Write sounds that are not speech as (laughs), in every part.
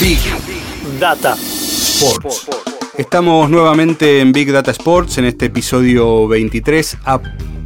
Big Data Sports. Estamos nuevamente en Big Data Sports en este episodio 23 a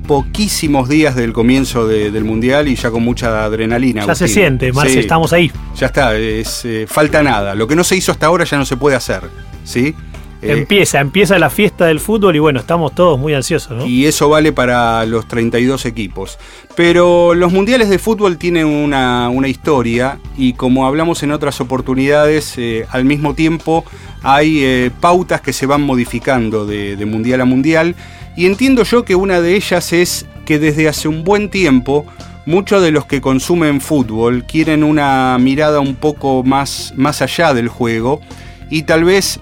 poquísimos días del comienzo del mundial y ya con mucha adrenalina. Ya se siente, Marce, estamos ahí. Ya está, es, eh, falta nada. Lo que no se hizo hasta ahora ya no se puede hacer, ¿sí? Eh, empieza, empieza la fiesta del fútbol y bueno, estamos todos muy ansiosos, ¿no? Y eso vale para los 32 equipos. Pero los mundiales de fútbol tienen una, historia y como hablamos en otras oportunidades, eh, al mismo tiempo hay eh, pautas que se van modificando de, de mundial a mundial. Y entiendo yo que una de ellas es que desde hace un buen tiempo muchos de los que consumen fútbol quieren una mirada un poco más, más allá del juego y tal vez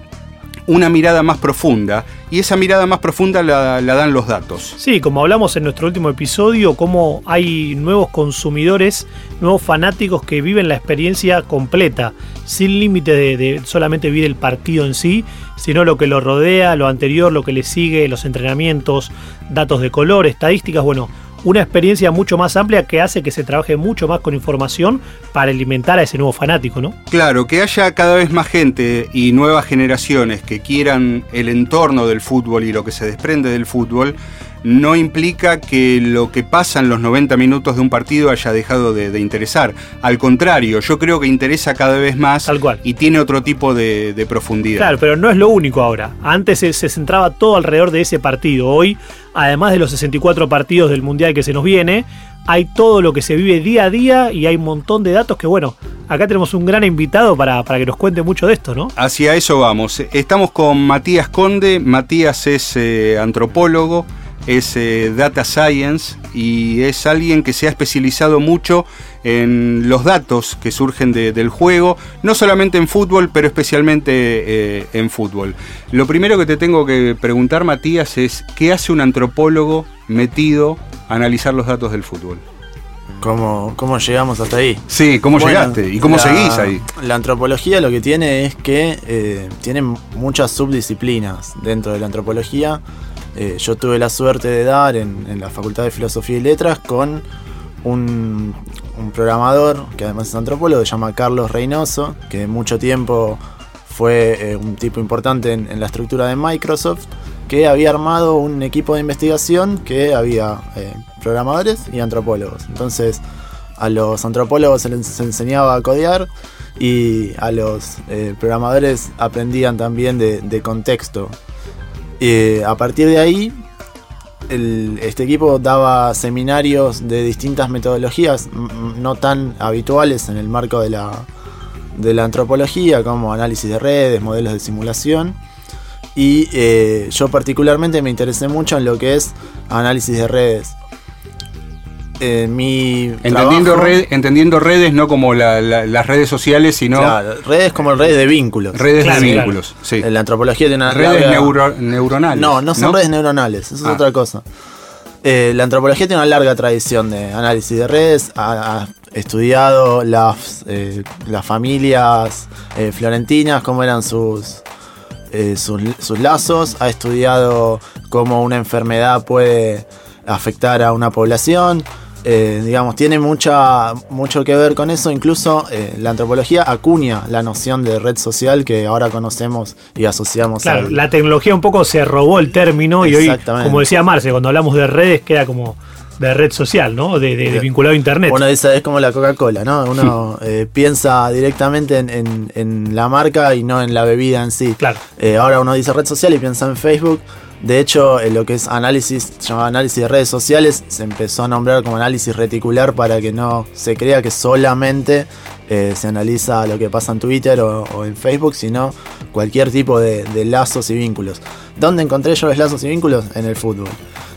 una mirada más profunda. Y esa mirada más profunda la, dan los datos. Sí, como hablamos en nuestro último episodio, cómo hay nuevos consumidores, nuevos fanáticos que viven la experiencia completa, sin límite de, de, solamente vivir el partido en sí, sino lo que lo rodea, lo anterior, lo que le sigue, los entrenamientos, datos de color, estadísticas, bueno, una experiencia mucho más amplia que hace que se trabaje mucho más con información para alimentar a ese nuevo fanático, ¿no? Claro, que haya cada vez más gente y nuevas generaciones que quieran el entorno del fútbol y lo que se desprende del fútbol, no implica que lo que pasa en los 90 minutos de un partido haya dejado de, interesar. Al contrario, yo creo que interesa cada vez más y tiene otro tipo de, profundidad. Claro, pero no es lo único ahora. Antes se, se, centraba todo alrededor de ese partido. Hoy, además de los 64 partidos del Mundial que se nos viene, hay todo lo que se vive día a día y hay un montón de datos que, bueno, acá tenemos un gran invitado para, para que nos cuente mucho de esto, ¿no? Hacia eso vamos. Estamos con Matías Conde. Matías es eh, antropólogo es eh, Data Science y es alguien que se ha especializado mucho en los datos que surgen del juego, no solamente en fútbol, pero especialmente eh, en fútbol. Lo primero que te tengo que preguntar, Matías, es ¿qué hace un antropólogo metido a analizar los datos del fútbol? ¿Cómo, cómo llegamos hasta ahí? Sí, ¿cómo llegaste? ¿Y cómo seguís ahí? La antropología lo que tiene es que eh, tiene muchas subdisciplinas dentro de la antropología eh, yo tuve la suerte de dar en, la Facultad de Filosofía y Letras con un, programador que además es antropólogo, se llama Carlos Reynoso, que mucho tiempo fue eh, un tipo importante en, la estructura de Microsoft, que había armado un equipo de investigación que había eh, programadores y antropólogos. Entonces a los antropólogos se les enseñaba a codear y a los programadores aprendían también de contexto eh, a partir de ahí, este equipo daba seminarios de distintas metodologías no tan habituales en el marco de la, de la antropología, como análisis de redes, modelos de simulación. Y eh, yo particularmente me interesé mucho en lo que es análisis de redes mi entendiendo, entendiendo redes no como las redes sociales, sino... redes como redes de vínculos. Redes de vínculos, sí. En la antropología tiene una Redes neuronales. No, no son redes neuronales, eso es ah. otra cosa. Eh, la antropología tiene una larga tradición de análisis de redes, ha, estudiado las, eh, las familias eh, florentinas, cómo eran sus, sus, sus lazos, ha estudiado cómo una enfermedad puede afectar a una población, eh, digamos, tiene mucha, mucho que ver con eso. Incluso eh, la antropología acuña la noción de red social que ahora conocemos y asociamos. Claro, la tecnología un poco se robó el término y hoy, como decía Marce, cuando hablamos de redes queda como de red social, ¿no? De, vinculado a internet. Uno dice, es como la Coca-Cola, ¿no? Uno eh, piensa directamente en, la marca y no en la bebida en sí. Claro. ahora uno dice red social y piensa en Facebook. De hecho, en lo que es análisis, se llama análisis de redes sociales, se empezó a nombrar como análisis reticular para que no se crea que solamente eh, se analiza lo que pasa en Twitter o, en Facebook, sino cualquier tipo de, lazos y vínculos. ¿Dónde encontré yo los lazos y vínculos? En el fútbol.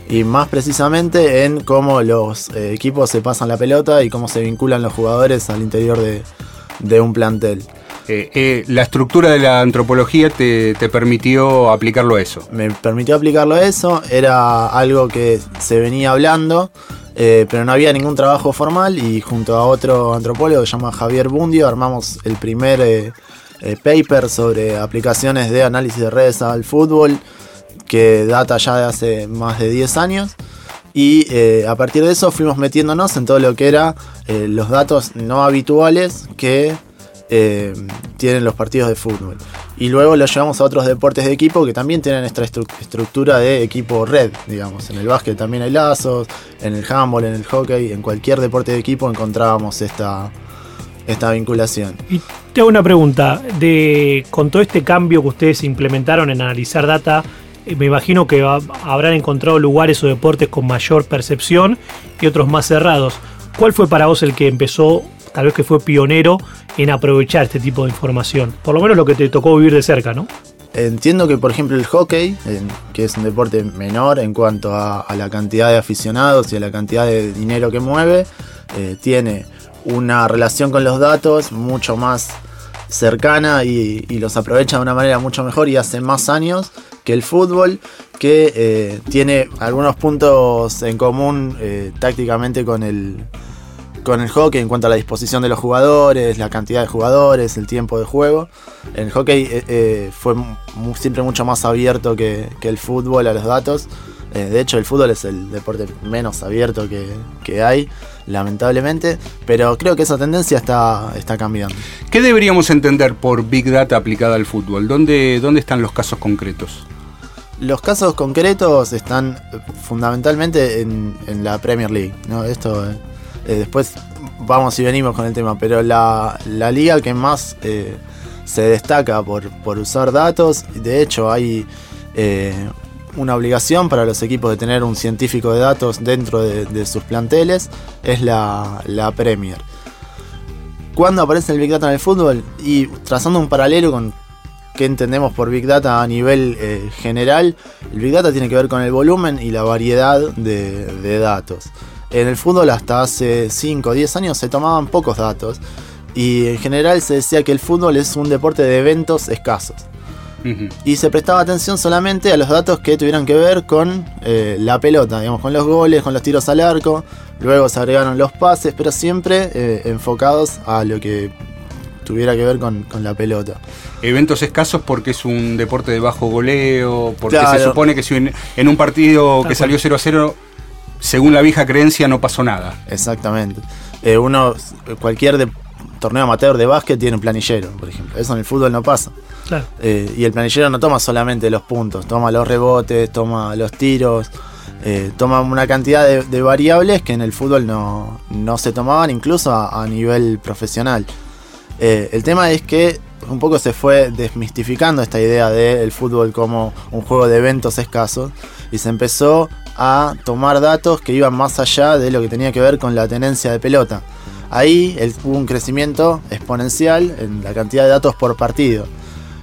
Y más precisamente en cómo los eh, equipos se pasan la pelota y cómo se vinculan los jugadores al interior de, de un plantel. eh, eh, la estructura de la antropología te, permitió aplicarlo a eso. Me permitió aplicarlo a eso, era algo que se venía hablando, eh, pero no había ningún trabajo formal y junto a otro antropólogo que se llama Javier Bundio armamos el primer paper sobre aplicaciones de análisis de redes al fútbol que data ya de hace más de 10 años. Y a partir de eso fuimos metiéndonos en todo lo que era los datos no habituales que eh, tienen los partidos de fútbol. Y luego lo llevamos a otros deportes de equipo que también tienen esta estructura de equipo red, digamos. En el básquet también hay lazos, en el handball, en el hockey, en cualquier deporte de equipo encontrábamos esta, esta vinculación. Y te hago una pregunta, de, con todo este cambio que ustedes implementaron en analizar data, eh, me imagino que habrán encontrado lugares o deportes con mayor percepción y otros más cerrados. ¿Cuál fue para vos el que empezó tal vez que fue pionero en aprovechar este tipo de información. Por lo menos lo que te tocó vivir de cerca, ¿no? Entiendo que, por ejemplo, el hockey, que es un deporte menor en cuanto a, la cantidad de aficionados y a la cantidad de dinero que mueve, eh, tiene una relación con los datos mucho más cercana y, los aprovecha de una manera mucho mejor y hace más años que el fútbol, que eh, tiene algunos puntos en común eh, tácticamente con el, con el hockey en cuanto a la disposición de los jugadores, la cantidad de jugadores, el tiempo de juego. El hockey eh, fue siempre mucho más abierto que, el fútbol a los datos. De hecho, el fútbol es el deporte menos abierto que, hay, lamentablemente. Pero creo que esa tendencia está, está cambiando. ¿Qué deberíamos entender por Big Data aplicada al fútbol? ¿Dónde, dónde están los casos concretos? Los casos concretos están fundamentalmente en, la Premier League. ¿no? Esto eh, después vamos y venimos con el tema, pero la, liga que más eh, se destaca por, usar datos, de hecho hay eh, una obligación para los equipos de tener un científico de datos dentro de, sus planteles, es la, la Premier. ¿Cuándo aparece el Big Data en el fútbol? Y trazando un paralelo con qué entendemos por Big Data a nivel general, el Big Data tiene que ver con el volumen y la variedad de datos. En el fútbol hasta hace 5 o 10 años se tomaban pocos datos y en general se decía que el fútbol es un deporte de eventos escasos. Y se prestaba atención solamente a los datos que tuvieran que ver con eh, la pelota, digamos, con los goles, con los tiros al arco. Luego se agregaron los pases, pero siempre eh, enfocados a lo que tuviera que ver con, la pelota. Eventos escasos porque es un deporte de bajo goleo, porque se supone que si en, un partido que salió 0 a 0 según la vieja creencia no pasó nada. Exactamente. Eh, uno, cualquier torneo amateur de básquet tiene un planillero, por ejemplo. Eso en el fútbol no pasa. Claro. Eh, y el planillero no toma solamente los puntos, toma los rebotes, toma los tiros, eh, toma una cantidad de, variables que en el fútbol no, se tomaban incluso a, nivel profesional. El tema es que un poco se fue desmistificando esta idea del fútbol como un juego de eventos escasos y se empezó a tomar datos que iban más allá de lo que tenía que ver con la tenencia de pelota. Ahí hubo un crecimiento exponencial en la cantidad de datos por partido.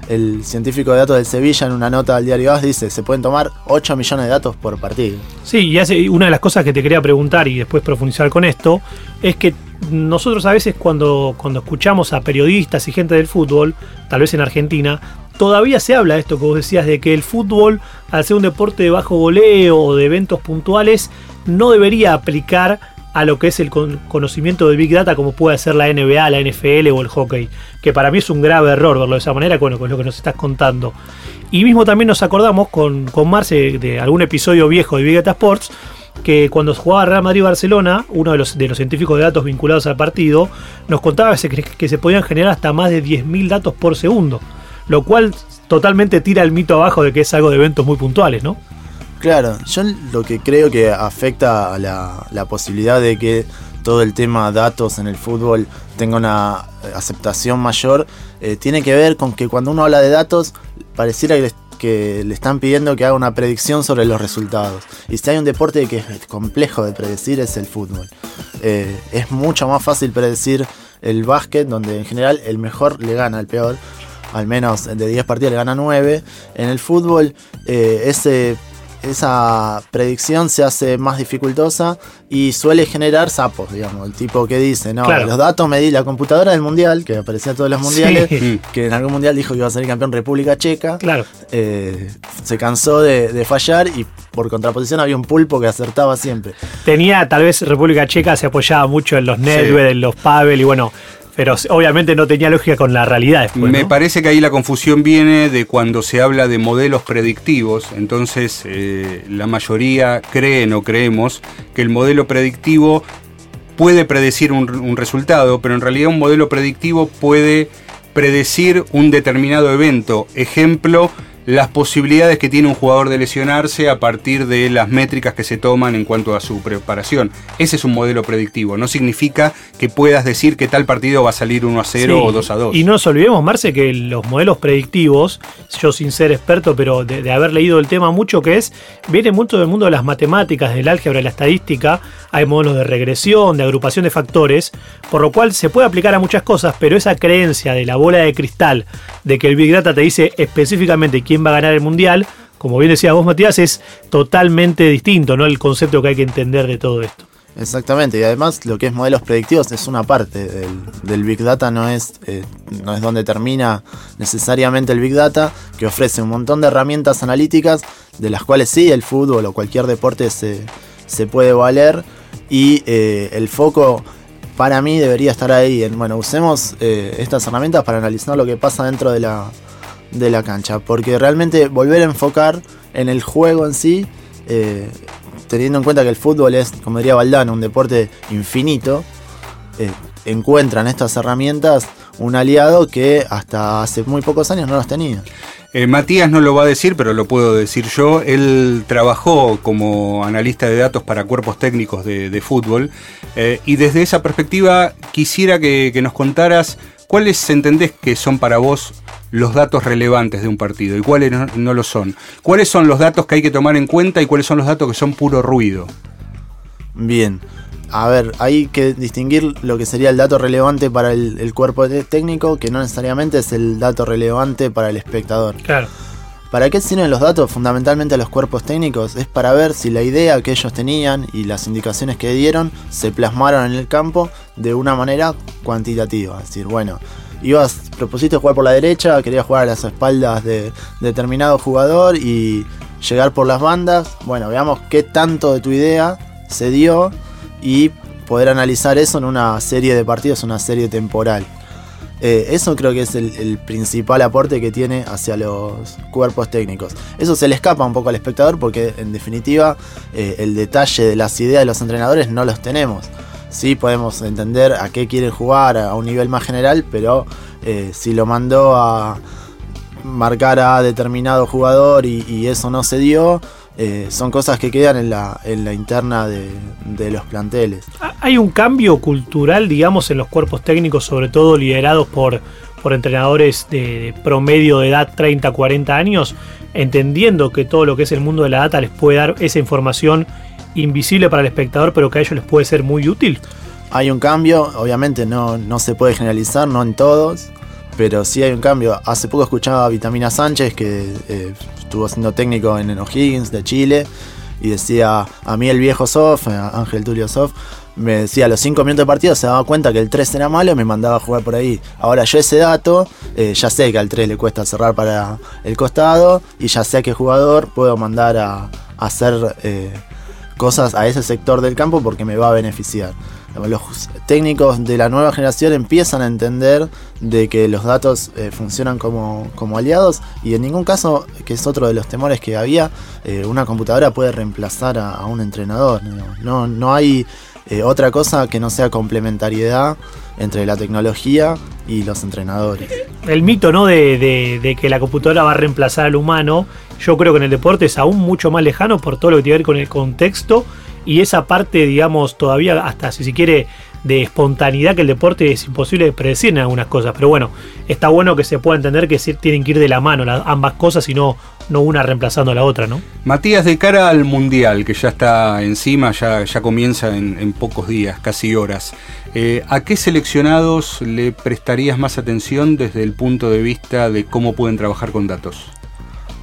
El científico de datos del Sevilla en una nota al diario AS dice, se pueden tomar 8 millones de datos por partido. Sí, y una de las cosas que te quería preguntar y después profundizar con esto, es que nosotros a veces cuando, cuando escuchamos a periodistas y gente del fútbol, tal vez en Argentina, todavía se habla de esto que vos decías, de que el fútbol, al ser un deporte de bajo goleo o de eventos puntuales, no debería aplicar a lo que es el conocimiento de Big Data como puede ser la NBA, la NFL o el hockey. Que para mí es un grave error verlo de esa manera, con lo que nos estás contando. Y mismo también nos acordamos con, con Marce de algún episodio viejo de Big Data Sports, que cuando jugaba Real Madrid-Barcelona, uno de los, de los científicos de datos vinculados al partido, nos contaba que, que se podían generar hasta más de 10.000 datos por segundo lo cual totalmente tira el mito abajo de que es algo de eventos muy puntuales, ¿no? Claro, yo lo que creo que afecta a la, posibilidad de que todo el tema datos en el fútbol tenga una aceptación mayor, eh, tiene que ver con que cuando uno habla de datos, pareciera que le, están pidiendo que haga una predicción sobre los resultados. Y si hay un deporte que es complejo de predecir es el fútbol. Eh, es mucho más fácil predecir el básquet, donde en general el mejor le gana al peor al menos de 10 partidos le gana 9. En el fútbol, eh, ese esa predicción se hace más dificultosa y suele generar sapos, digamos. El tipo que dice, no, Claro. los datos me di la computadora del mundial, que aparecía en todos los mundiales, Sí. (laughs) que en algún mundial dijo que iba a salir campeón República Checa. Claro. eh, se cansó de, de fallar y por contraposición había un pulpo que acertaba siempre. Tenía, tal vez República Checa se apoyaba mucho en los Nedved, en los Pavel y bueno, pero obviamente no tenía lógica con la realidad después. Me ¿no? parece que ahí la confusión viene de cuando se habla de modelos predictivos, entonces eh, la mayoría creen o creemos que el modelo predictivo puede predecir un, un resultado, pero en realidad un modelo predictivo puede predecir un determinado evento. Ejemplo, las posibilidades que tiene un jugador de lesionarse a partir de las métricas que se toman en cuanto a su preparación. Ese es un modelo predictivo. No significa que puedas decir que tal partido va a salir 1 a 0 Sí. o 2 a 2. Y no nos olvidemos, Marce, que los modelos predictivos, yo sin ser experto, pero de, de haber leído el tema mucho, que es, viene mucho del mundo de las matemáticas, del álgebra, de la estadística, hay modelos de regresión, de agrupación de factores, por lo cual se puede aplicar a muchas cosas, pero esa creencia de la bola de cristal, de que el Big Data te dice específicamente quién va a ganar el Mundial, como bien decías vos, Matías, es totalmente distinto, ¿no? El concepto que hay que entender de todo esto. Exactamente, y además lo que es modelos predictivos es una parte del, del Big Data, no es, eh, no es donde termina necesariamente el Big Data, que ofrece un montón de herramientas analíticas, de las cuales sí el fútbol o cualquier deporte se, se puede valer, y eh, el foco para mí debería estar ahí, en, bueno, usemos eh, estas herramientas para analizar lo que pasa dentro de la, de la cancha, porque realmente volver a enfocar en el juego en sí, eh, teniendo en cuenta que el fútbol es, como diría Valdano, un deporte infinito, eh, encuentran estas herramientas un aliado que hasta hace muy pocos años no los tenía. Eh, Matías no lo va a decir, pero lo puedo decir yo. Él trabajó como analista de datos para cuerpos técnicos de, de fútbol eh, y desde esa perspectiva quisiera que, que nos contaras cuáles entendés que son para vos los datos relevantes de un partido y cuáles no, no lo son. ¿Cuáles son los datos que hay que tomar en cuenta y cuáles son los datos que son puro ruido? Bien, a ver, hay que distinguir lo que sería el dato relevante para el, el cuerpo técnico, que no necesariamente es el dato relevante para el espectador. Claro. ¿Para qué sirven los datos fundamentalmente a los cuerpos técnicos? Es para ver si la idea que ellos tenían y las indicaciones que dieron se plasmaron en el campo de una manera cuantitativa. Es decir, bueno, ibas, propusiste jugar por la derecha, querías jugar a las espaldas de determinado jugador y llegar por las bandas. Bueno, veamos qué tanto de tu idea se dio y poder analizar eso en una serie de partidos, una serie temporal. Eh, eso creo que es el, principal aporte que tiene hacia los cuerpos técnicos. Eso se le escapa un poco al espectador porque en definitiva eh, el detalle de las ideas de los entrenadores no los tenemos. Sí podemos entender a qué quieren jugar a un nivel más general, pero eh, si lo mandó a marcar a determinado jugador y, eso no se dio, eh, son cosas que quedan en la, en la interna de, de los planteles. Hay un cambio cultural, digamos, en los cuerpos técnicos, sobre todo liderados por, por entrenadores de, de promedio de edad 30, 40 años, entendiendo que todo lo que es el mundo de la data les puede dar esa información invisible para el espectador, pero que a ellos les puede ser muy útil. Hay un cambio, obviamente no, no se puede generalizar, no en todos, pero sí hay un cambio. Hace poco escuchaba a Vitamina Sánchez, que eh, estuvo siendo técnico en O'Higgins de Chile, y decía, a mí el viejo Sof, eh, Ángel Tulio Sof, me decía a los 5 minutos de partido se daba cuenta que el 3 era malo y me mandaba a jugar por ahí. Ahora yo ese dato, eh, ya sé que al 3 le cuesta cerrar para el costado y ya sé a qué jugador puedo mandar a, hacer cosas a ese sector del campo porque me va a beneficiar. Los técnicos de la nueva generación empiezan a entender de que los datos eh, funcionan como, como aliados y en ningún caso, que es otro de los temores que había, eh, una computadora puede reemplazar a, un entrenador. No, no hay eh, otra cosa que no sea complementariedad entre la tecnología y los entrenadores. El mito, ¿no? De, que la computadora va a reemplazar al humano, yo creo que en el deporte es aún mucho más lejano por todo lo que tiene que ver con el contexto y esa parte, digamos, todavía hasta si se quiere de espontaneidad que el deporte es imposible de predecir en algunas cosas. Pero bueno, está bueno que se pueda entender que tienen que ir de la mano las, ambas cosas y no, no una reemplazando a la otra, ¿no? Matías, de cara al Mundial, que ya está encima, ya, ya comienza en, en pocos días, casi horas, eh, ¿a qué seleccionados le prestarías más atención desde el punto de vista de cómo pueden trabajar con datos?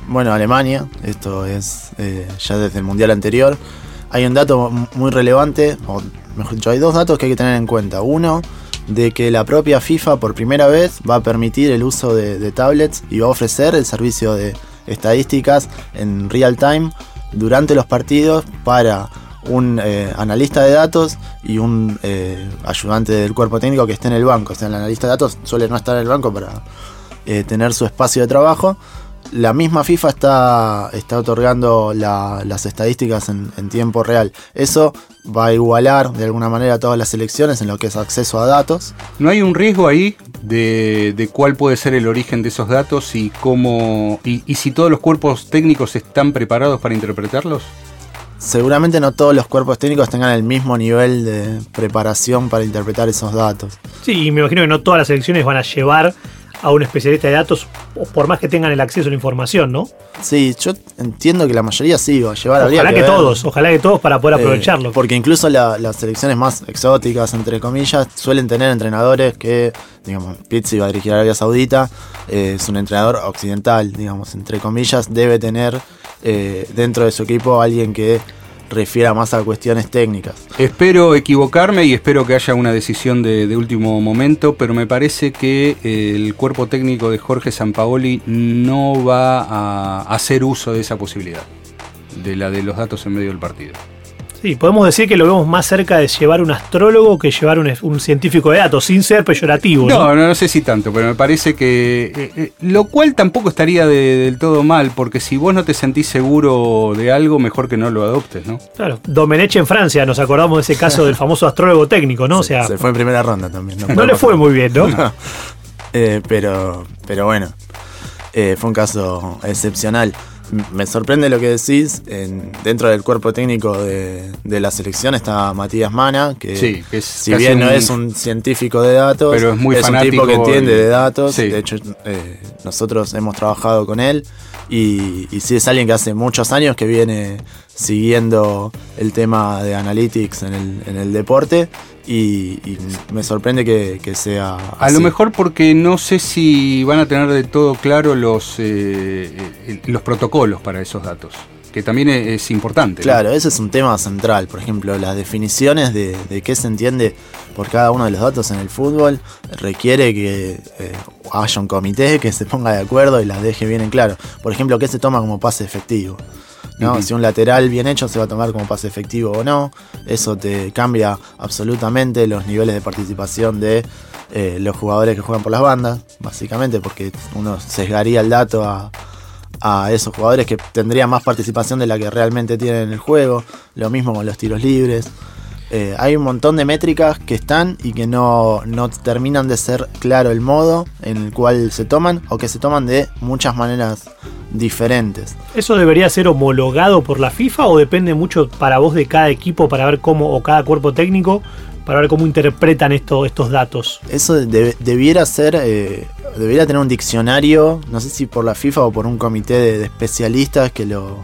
Bueno, Alemania, esto es eh, ya desde el Mundial anterior. Hay un dato muy relevante, o mejor dicho, hay dos datos que hay que tener en cuenta. Uno, de que la propia FIFA por primera vez va a permitir el uso de, de tablets y va a ofrecer el servicio de estadísticas en real time durante los partidos para un eh, analista de datos y un eh, ayudante del cuerpo técnico que esté en el banco. O sea, el analista de datos suele no estar en el banco para eh, tener su espacio de trabajo. La misma FIFA está, está otorgando las estadísticas en, tiempo real. Eso va a igualar de alguna manera todas las elecciones en lo que es acceso a datos. ¿No hay un riesgo ahí de, de cuál puede ser el origen de esos datos y cómo y, y si todos los cuerpos técnicos están preparados para interpretarlos? seguramente no todos los cuerpos técnicos tengan el mismo nivel de preparación para interpretar esos datos. Sí, y me imagino que no todas las elecciones van a llevar a un especialista de datos, por más que tengan el acceso a la información, ¿no? Sí, yo entiendo que la mayoría sí va a llevar Ojalá que, todos, ojalá que todos para poder eh, aprovecharlo. porque incluso las selecciones más exóticas, entre comillas, suelen tener entrenadores que, digamos, Pizzi va a dirigir a Arabia Saudita, eh, es un entrenador occidental, digamos, entre comillas, debe tener eh, dentro de su equipo alguien que refiera más a cuestiones técnicas. Espero equivocarme y espero que haya una decisión de, último momento, pero me parece que eh, el cuerpo técnico de Jorge Sampaoli no va a hacer uso de esa posibilidad, de la de los datos en medio del partido. Sí, podemos decir que lo vemos más cerca de llevar un astrólogo que llevar un, científico de datos, sin ser peyorativo. No, no, no, sé si tanto, pero me parece que. Eh, eh, lo cual tampoco estaría del todo mal, porque si vos no te sentís seguro de algo, mejor que no lo adoptes, ¿no? Claro. Domenech en Francia, nos acordamos de ese caso del famoso astrólogo técnico, ¿no? (laughs) o sea, se fue en primera ronda también. No, le fue muy bien, ¿no? (laughs) Eh, pero, pero bueno, fue un caso excepcional me sorprende lo que decís. dentro del cuerpo técnico de, la selección está Matías Mana, que, si bien no es un científico de datos, pero es, muy un tipo que entiende de datos. De hecho, eh, nosotros hemos trabajado con él y, y sí es alguien que hace muchos años que viene siguiendo el tema de analytics en el, en el deporte y, me sorprende que, sea. A lo mejor porque no sé si van a tener de todo claro los, eh, eh, los protocolos para esos datos, que también es, importante. Claro, ese es un tema central. Por ejemplo, las definiciones de, qué se entiende por cada uno de los datos en el fútbol requiere que eh, haya un comité que se ponga de acuerdo y las deje bien en claro. Por ejemplo, qué se toma como pase efectivo. ¿No? Si un lateral bien hecho se va a tomar como pase efectivo o no. Eso te cambia absolutamente los niveles de participación de eh, los jugadores que juegan por las bandas, básicamente, porque uno sesgaría el dato a, esos jugadores que tendrían más participación de la que realmente tienen en el juego. Lo mismo con los tiros libres. Eh, hay un montón de métricas que están y que no, no, terminan de ser claro el modo en el cual se toman o que se toman de muchas maneras diferentes. ¿Eso debería ser homologado por la FIFA o depende mucho para vos de cada equipo para ver cómo, o cada cuerpo técnico, para ver cómo interpretan esto, estos datos? Eso debiera ser, eh, debería tener un diccionario, no sé si por la FIFA o por un comité de, especialistas que lo,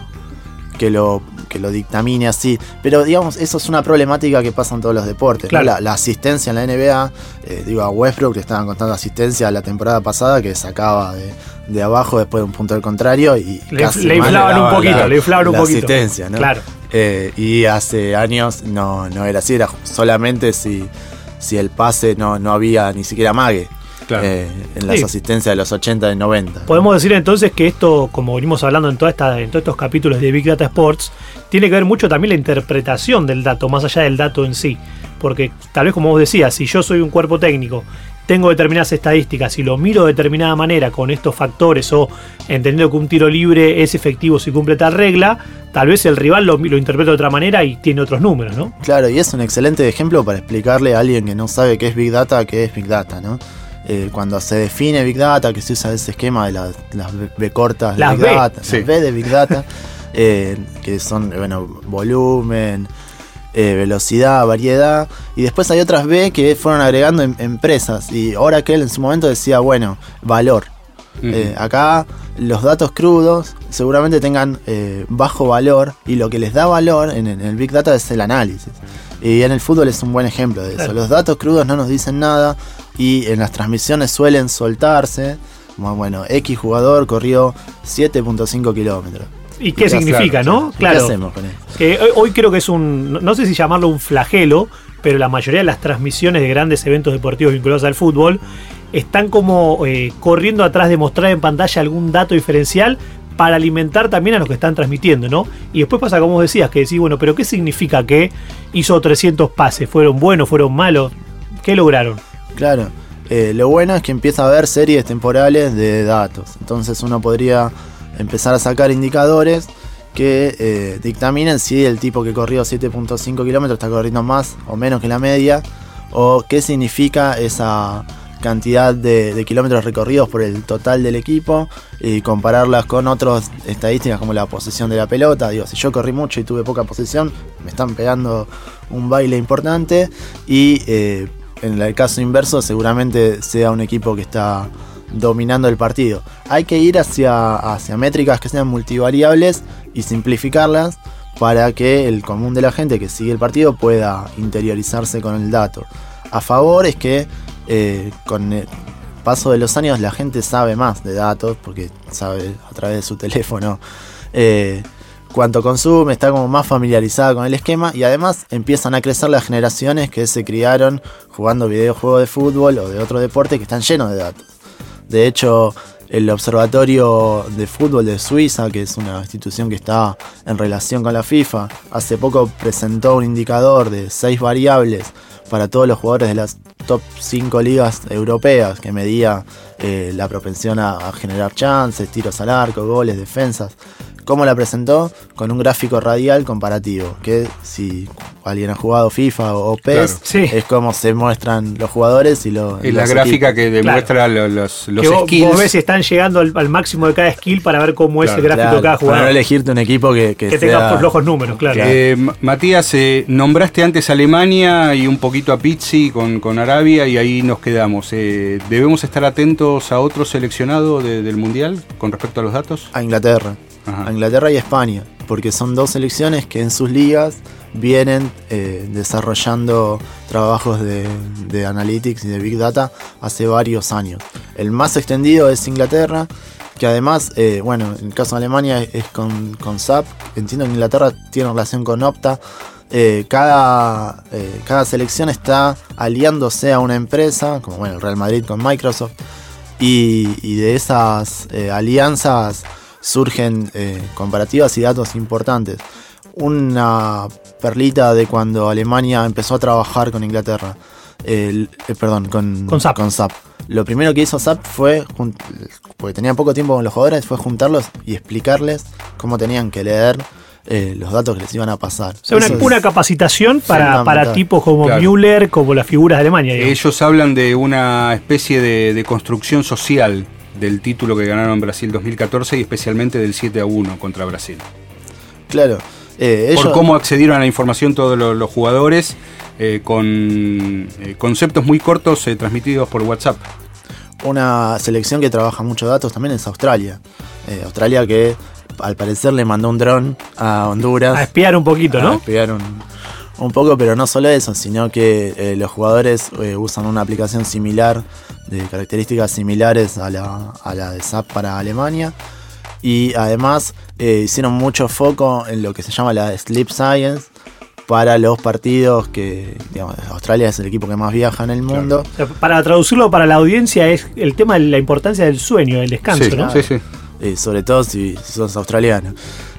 que lo que lo dictamine así. Pero digamos, eso es una problemática que pasa en todos los deportes. La, asistencia en la NBA, eh, digo, a Westbrook le estaban contando asistencia la temporada pasada que sacaba de, de abajo después de un punto del contrario y le, le inflaban un poquito, le inflaban un poquito. asistencia, ¿no? Claro. Eh, y hace años no, no era así, era solamente si, si el pase no, no había ni siquiera mague. Eh, en las asistencias de los 80 y 90. Podemos decir entonces que esto, como venimos hablando en, toda esta, en todos estos capítulos de Big Data Sports, tiene que ver mucho también la interpretación del dato, más allá del dato en sí. Porque tal vez como vos decías, si yo soy un cuerpo técnico tengo determinadas estadísticas y lo miro de determinada manera con estos factores o entendiendo que un tiro libre es efectivo si cumple tal regla, tal vez el rival lo, lo interpreta de otra manera y tiene otros números, ¿no? Claro, y es un excelente ejemplo para explicarle a alguien que no sabe qué es Big Data, qué es Big Data, ¿no? Eh, cuando se define Big Data, que se usa ese esquema de las, las B cortas de Big Data, las B de Big Data, (laughs) eh, que son, bueno, volumen, eh, velocidad, variedad. Y después hay otras B que fueron agregando en, empresas. Y Oracle en su momento decía, bueno, valor. Acá los datos crudos seguramente tengan bajo valor y lo que les da valor en, el Big Data es el análisis. Y en el fútbol es un buen ejemplo de eso. Los datos crudos no nos dicen nada y en las transmisiones suelen soltarse Como, bueno, X jugador corrió 7.5 kilómetros. ¿Y qué significa, no? ¿Qué hacemos con eso? Que hoy, hoy creo que es un, no sé si llamarlo un flagelo, pero la mayoría de las transmisiones de grandes eventos deportivos vinculados al fútbol están como eh, corriendo atrás de mostrar en pantalla algún dato diferencial para alimentar también a los que están transmitiendo, ¿no? Y después pasa como vos decías, que decís, bueno, pero ¿qué significa que hizo 300 pases? ¿Fueron buenos, fueron malos? ¿Qué lograron? Claro, eh, lo bueno es que empieza a haber series temporales de datos, entonces uno podría empezar a sacar indicadores que eh, dictaminen si el tipo que corrió 7.5 kilómetros está corriendo más o menos que la media, o qué significa esa cantidad de, kilómetros recorridos por el total del equipo y compararlas con otras estadísticas como la posesión de la pelota. Digo, si yo corrí mucho y tuve poca posesión, me están pegando un baile importante y eh, en el caso inverso seguramente sea un equipo que está dominando el partido. Hay que ir hacia, hacia métricas que sean multivariables y simplificarlas para que el común de la gente que sigue el partido pueda interiorizarse con el dato. A favor es que eh, con el paso de los años la gente sabe más de datos porque sabe a través de su (laughs) teléfono eh, cuánto consume, está como más familiarizada con el esquema y además empiezan a crecer las generaciones que se criaron jugando videojuegos de fútbol o de otro deporte que están llenos de datos. De hecho, el Observatorio de Fútbol de Suiza, que es una institución que está en relación con la FIFA, hace poco presentó un indicador de seis variables para todos los jugadores de las top 5 ligas europeas, que medía eh, la propensión a, generar chances, tiros al arco, goles, defensas. ¿Cómo la presentó? Con un gráfico radial comparativo, que si alguien ha jugado FIFA o PES, es como se muestran los jugadores y los... Es la gráfica que demuestra los, los skills. Vos, ves si están llegando al, máximo de cada skill para ver cómo es el gráfico de cada jugador. Para no elegirte un equipo que, que, tenga flojos números, claro. Eh, Matías, eh, nombraste antes Alemania y un poquito a Pizzi con, con Arabia y ahí nos quedamos. Eh, ¿Debemos estar atentos a otro seleccionado del Mundial con respecto a los datos? A Inglaterra a Inglaterra y España, porque son dos selecciones que en sus ligas vienen eh, desarrollando trabajos de, analytics y de big data hace varios años. El más extendido es Inglaterra, que además, eh, bueno, en el caso de Alemania es con, con SAP, entiendo que Inglaterra tiene relación con Opta. Eh, cada, cada selección está aliándose a una empresa, como bueno, el Real Madrid con Microsoft, y, y de esas alianzas surgen eh, comparativas y datos importantes. Una perlita de cuando Alemania empezó a trabajar con Inglaterra. Eh, perdón, con, con SAP. con, SAP. Lo primero que hizo SAP fue, porque tenía poco tiempo con los jugadores, fue juntarlos y explicarles cómo tenían que leer eh, los datos que les iban a pasar. O sea, una, una, capacitación para, para tipos como Müller, como las figuras de Alemania. Ellos hablan de una especie de, de construcción social del título que ganaron Brasil 2014 y especialmente del 7 a 1 contra Brasil. Claro. Eh, Por cómo accedieron a la información todos los, jugadores eh, con eh, conceptos muy cortos transmitidos por WhatsApp. Una selección que trabaja muchos datos también es Australia. Australia que al parecer le mandó un dron a Honduras. A espiar un poquito, ¿no? A espiar un, un poco, pero no solo eso, sino que eh, los jugadores eh, usan una aplicación similar, de características similares a la, a la de SAP para Alemania. Y además eh, hicieron mucho foco en lo que se llama la Sleep Science para los partidos que, digamos, Australia es el equipo que más viaja en el mundo. para traducirlo para la audiencia es el tema de la importancia del sueño, del descanso, ¿no? Sí, sí. sobre todo si, si sos australiano.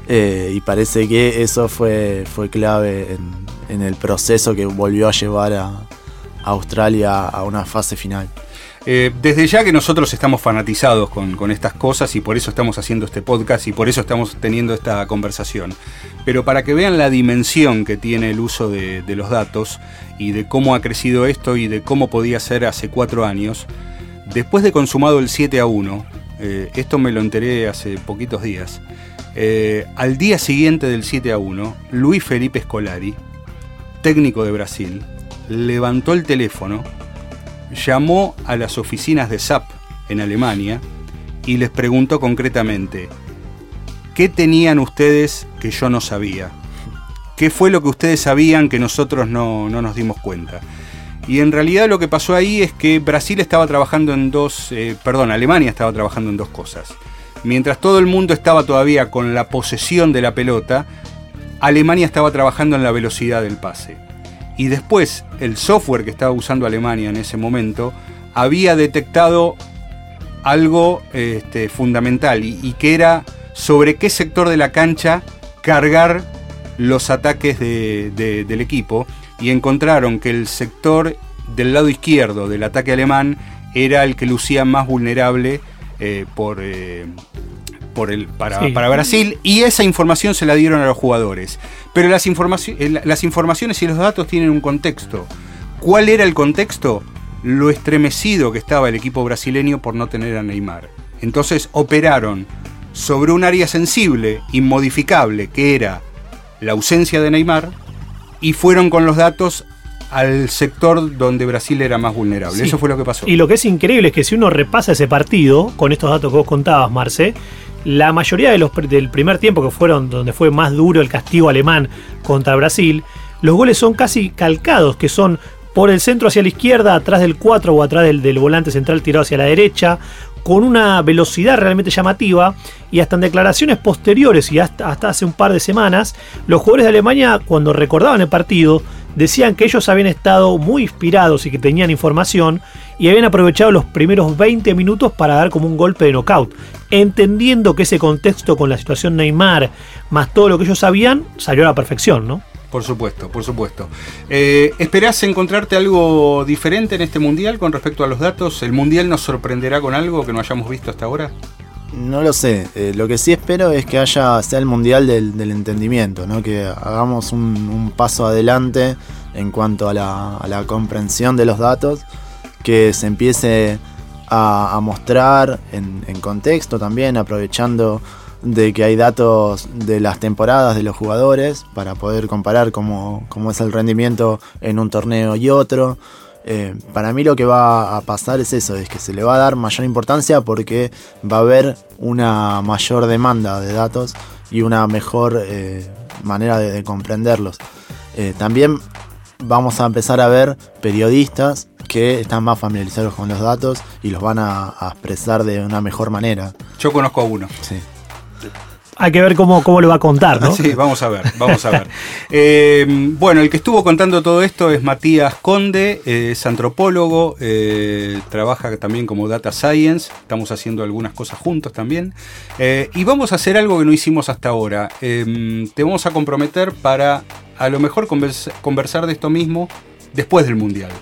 Y parece que eso fue, fue clave en, en el proceso que volvió a llevar a, Australia a una fase final. Eh, desde ya que nosotros estamos fanatizados con, estas cosas y por eso estamos haciendo este podcast y por eso estamos teniendo esta conversación. Pero para que vean la dimensión que tiene el uso de, los datos y de cómo ha crecido esto y de cómo podía ser hace cuatro años, después de consumado el 7 a 1, eh, esto me lo enteré hace poquitos días, eh, al día siguiente del 7 a 1, Luis Felipe Scolari, técnico de Brasil, levantó el teléfono, llamó a las oficinas de SAP en Alemania y les preguntó concretamente, ¿qué tenían ustedes que yo no sabía? ¿Qué fue lo que ustedes sabían que nosotros no, nos dimos cuenta? Y en realidad lo que pasó ahí es que Brasil estaba trabajando en dos, eh, perdón, Alemania estaba trabajando en dos cosas. Mientras todo el mundo estaba todavía con la posesión de la pelota, Alemania estaba trabajando en la velocidad del pase. Y después el software que estaba usando Alemania en ese momento había detectado algo este, fundamental y, que era sobre qué sector de la cancha cargar los ataques del equipo y encontraron que el sector del lado izquierdo del ataque alemán era el que lucía más vulnerable eh, por, eh, por el, para, para, Brasil y esa información se la dieron a los jugadores. Pero las, las informaciones y los datos tienen un contexto. ¿Cuál era el contexto? Lo estremecido que estaba el equipo brasileño por no tener a Neymar. Entonces operaron sobre un área sensible, inmodificable, que era la ausencia de Neymar, y fueron con los datos al sector donde Brasil era más vulnerable. Eso fue lo que pasó. Y lo que es increíble es que si uno repasa ese partido, con estos datos que vos contabas, Marce, la mayoría de los del primer tiempo, que fueron donde fue más duro el castigo alemán contra Brasil, los goles son casi calcados, que son por el centro hacia la izquierda, atrás del 4 o atrás del, del volante central tirado hacia la derecha, con una velocidad realmente llamativa y hasta en declaraciones posteriores y hasta, hasta, hace un par de semanas, los jugadores de Alemania cuando recordaban el partido decían que ellos habían estado muy inspirados y que tenían información y habían aprovechado los primeros 20 minutos para dar como un golpe de knockout, entendiendo que ese contexto con la situación Neymar más todo lo que ellos sabían salió a la perfección, ¿no? Por supuesto, por supuesto. Eh, ¿Esperás encontrarte algo diferente en este mundial con respecto a los datos? ¿El mundial nos sorprenderá con algo que no hayamos visto hasta ahora? No lo sé. Eh, lo que sí espero es que haya sea el mundial del, entendimiento, ¿no? que hagamos un, paso adelante en cuanto a la, comprensión de los datos, que se empiece a, mostrar en, en contexto también, aprovechando de que hay datos de las temporadas de los jugadores para poder comparar cómo, es el rendimiento en un torneo y otro. Eh, para mí lo que va a pasar es eso, es que se le va a dar mayor importancia porque va a haber una mayor demanda de datos y una mejor eh, manera de, comprenderlos. Eh, también vamos a empezar a ver periodistas que están más familiarizados con los datos y los van a, a expresar de una mejor manera. Yo conozco a uno. Sí hay que ver cómo, cómo lo va a contar, ¿no? (laughs) Sí, vamos a ver, vamos a ver. (laughs) Eh, bueno, el que estuvo contando todo esto es Matías Conde, es antropólogo, eh, trabaja también como data science, estamos haciendo algunas cosas juntos también. Eh, y vamos a hacer algo que no hicimos hasta ahora. te vamos a comprometer para a lo mejor conversar de esto mismo después del Mundial.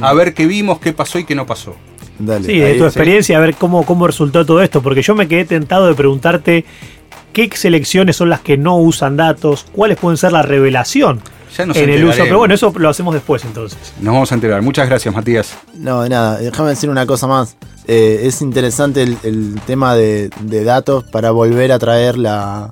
A ver qué vimos, qué pasó y qué no pasó sí, de tu experiencia, a ver cómo, cómo resultó todo esto, porque yo me quedé tentado de preguntarte qué selecciones son las que no usan datos, cuáles pueden ser la revelación en el uso. Pero bueno, eso lo hacemos después entonces. Nos vamos a enterar. Muchas gracias, Matías. No, de nada. Déjame decir una cosa más. Eh, es interesante el, tema de, datos para volver a traer la,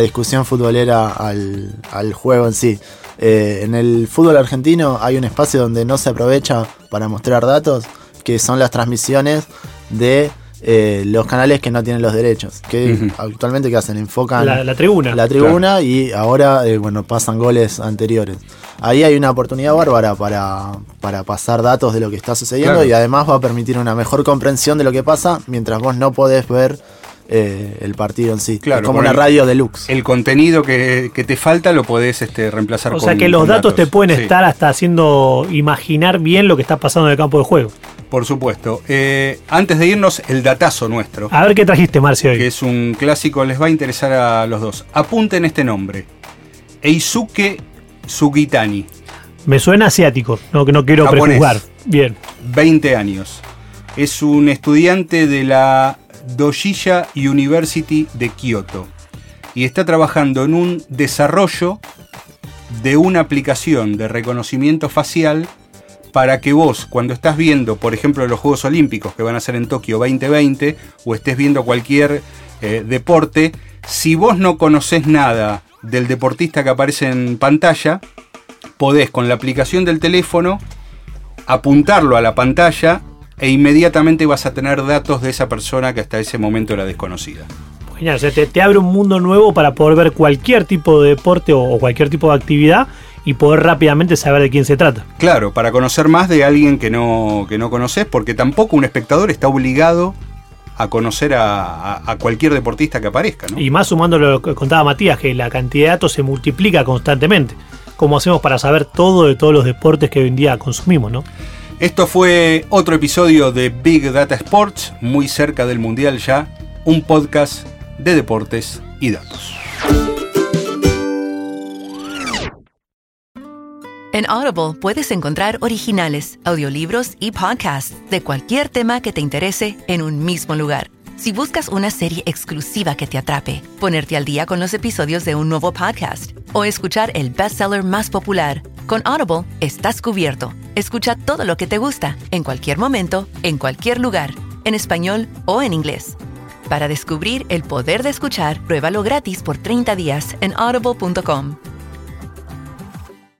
discusión futbolera al, juego en sí. Eh, en el fútbol argentino hay un espacio donde no se aprovecha para mostrar datos que son las transmisiones de eh, los canales que no tienen los derechos. Que actualmente que hacen, enfocan la, tribuna. La tribuna y ahora eh, bueno, pasan goles anteriores. Ahí hay una oportunidad bárbara para, para pasar datos de lo que está sucediendo y además va a permitir una mejor comprensión de lo que pasa mientras vos no podés ver eh, el partido en sí. Claro, como una radio deluxe. El contenido que, te falta lo podés este, reemplazar o sea que los datos, te pueden estar hasta haciendo imaginar bien lo que está pasando en el campo de juego. Por supuesto. Eh, antes de irnos, el datazo nuestro. A ver qué trajiste, Marcio, hoy. Que es un clásico, les va a interesar a los dos. Apunten este nombre. Eisuke Sugitani. Me suena asiático, no, no quiero prejuzgar. Bien. 20 años. Es un estudiante de la Doshiya University de Kyoto y está trabajando en un desarrollo de una aplicación de reconocimiento facial para que vos, cuando estás viendo, por ejemplo, los Juegos Olímpicos que van a ser en Tokio 2020, o estés viendo cualquier eh, deporte, si vos no conoces nada del deportista que aparece en pantalla, podés con la aplicación del teléfono apuntarlo a la pantalla e inmediatamente vas a tener datos de esa persona que hasta ese momento era desconocida. Genial, o sea, te, abre un mundo nuevo para poder ver cualquier tipo de deporte o, cualquier tipo de actividad y poder rápidamente saber de quién se trata. Claro, para conocer más de alguien que no, que no conoces, porque tampoco un espectador está obligado a conocer a, a, cualquier deportista que aparezca. ¿no? Y más sumando lo que contaba Matías, que la cantidad de datos se multiplica constantemente. Como hacemos para saber todo de todos los deportes que hoy en día consumimos, ¿no? Esto fue otro episodio de Big Data Sports, muy cerca del Mundial ya, un podcast de deportes y datos. En Audible puedes encontrar originales, audiolibros y podcasts de cualquier tema que te interese en un mismo lugar. Si buscas una serie exclusiva que te atrape, ponerte al día con los episodios de un nuevo podcast o escuchar el bestseller más popular, con Audible estás cubierto. Escucha todo lo que te gusta, en cualquier momento, en cualquier lugar, en español o en inglés. Para descubrir el poder de escuchar, pruébalo gratis por 30 días en audible.com